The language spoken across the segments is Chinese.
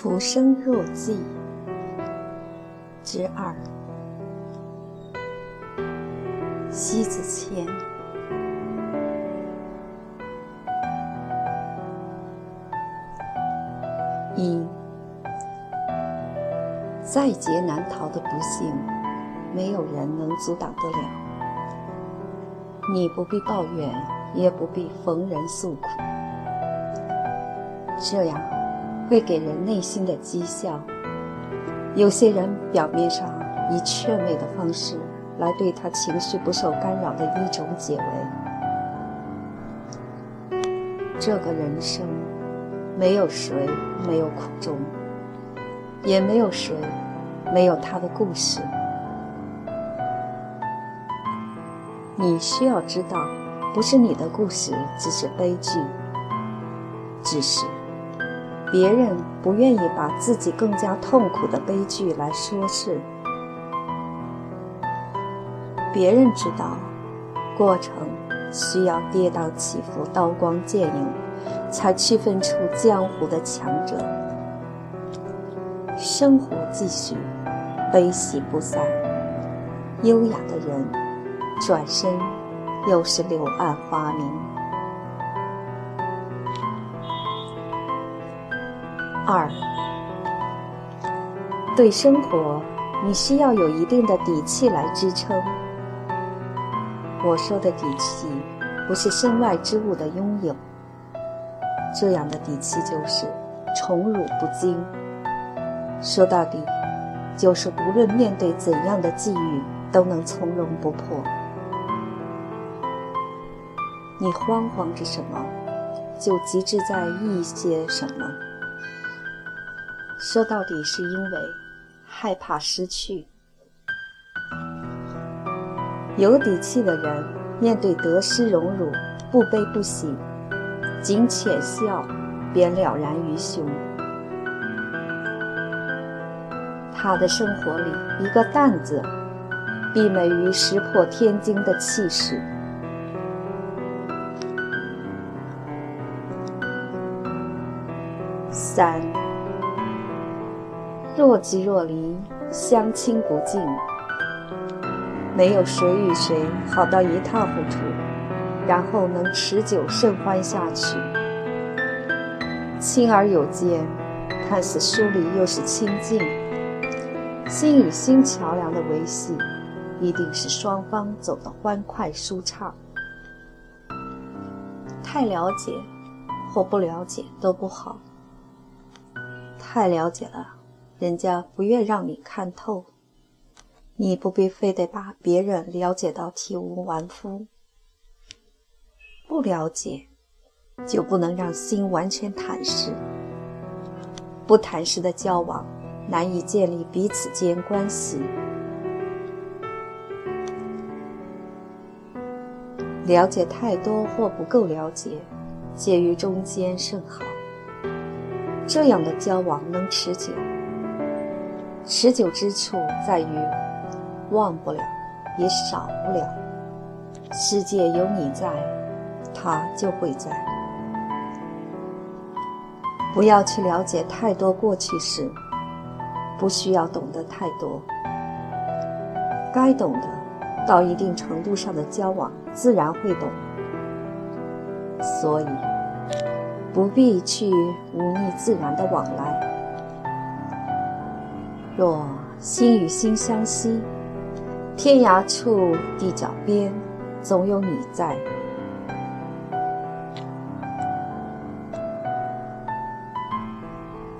浮生若寄之二，西子谦。一，在劫难逃的不幸，没有人能阻挡得了。你不必抱怨，也不必逢人诉苦，这样会给人内心的讥笑。有些人表面上以劝慰的方式来对他情绪不受干扰的一种解围。这个人生。没有谁没有苦衷，也没有谁没有他的故事。你需要知道，不是你的故事只是悲剧，只是别人不愿意把自己更加痛苦的悲剧来说事。别人知道，过程需要跌宕起伏、刀光剑影。才区分出江湖的强者。生活继续，悲喜不散。优雅的人，转身又是柳暗花明。二，对生活，你需要有一定的底气来支撑。我说的底气，不是身外之物的拥有。这样的底气就是宠辱不惊。说到底，就是无论面对怎样的际遇，都能从容不迫。你慌慌着什么，就极致在意些什么。说到底，是因为害怕失去。有底气的人，面对得失荣辱，不悲不喜。仅浅笑，便了然于胸。他的生活里，一个“淡”字，媲美于石破天惊的气势。三，若即若离，相亲不近，没有谁与谁好到一塌糊涂。然后能持久甚欢下去，亲而有间，看似疏离又是亲近。心与心桥梁的维系，一定是双方走得欢快舒畅。太了解或不了解都不好。太了解了，人家不愿让你看透。你不必非得把别人了解到体无完肤。不了解，就不能让心完全坦实。不坦实的交往，难以建立彼此间关系。了解太多或不够了解，介于中间甚好。这样的交往能持久。持久之处在于，忘不了，也少不了。世界有你在。他就会在。不要去了解太多过去事，不需要懂得太多。该懂的，到一定程度上的交往，自然会懂。所以，不必去忤逆自然的往来。若心与心相惜，天涯处地角边，总有你在。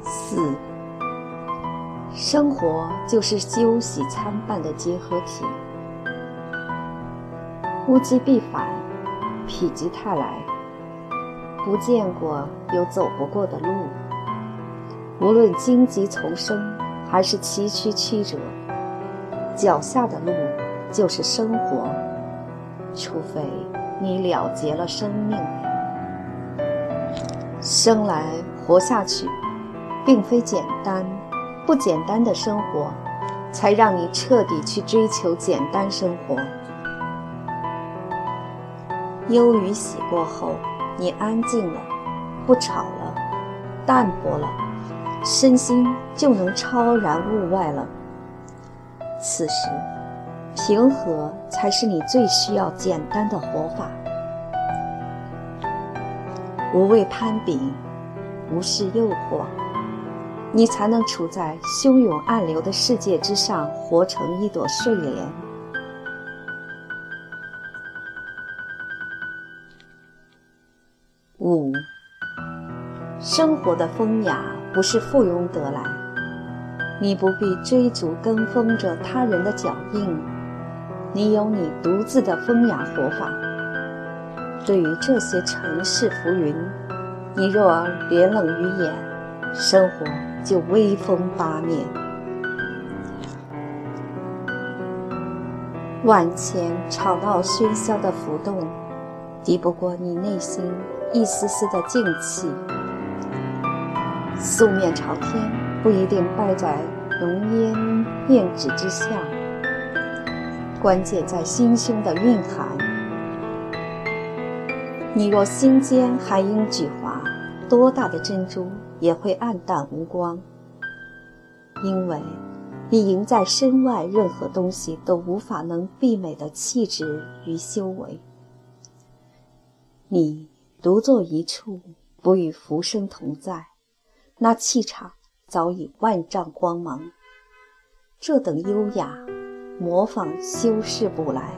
四，生活就是休息参半的结合体。物极必反，否极泰来。不见过有走不过的路。无论荆棘丛生，还是崎岖曲折，脚下的路就是生活。除非你了结了生命，生来活下去。并非简单，不简单的生活，才让你彻底去追求简单生活。忧与喜过后，你安静了，不吵了，淡泊了，身心就能超然物外了。此时，平和才是你最需要简单的活法。无畏攀比，无视诱惑，你才能处在汹涌暗流的世界之上，活成一朵睡莲。五，生活的风雅不是附庸得来，你不必追逐跟风着他人的脚印，你有你独自的风雅活法。对于这些尘世浮云，你若脸冷于眼，生活就威风八面。万千吵闹喧嚣的浮动，敌不过你内心一丝丝的静气。素面朝天不一定败在浓烟面纸之下，关键在心胸的蕴含。你若心间含英举华，多大的珍珠也会黯淡无光，因为你赢在身外任何东西都无法能媲美的气质与修为。你独坐一处，不与浮生同在，那气场早已万丈光芒。这等优雅，模仿修饰不来。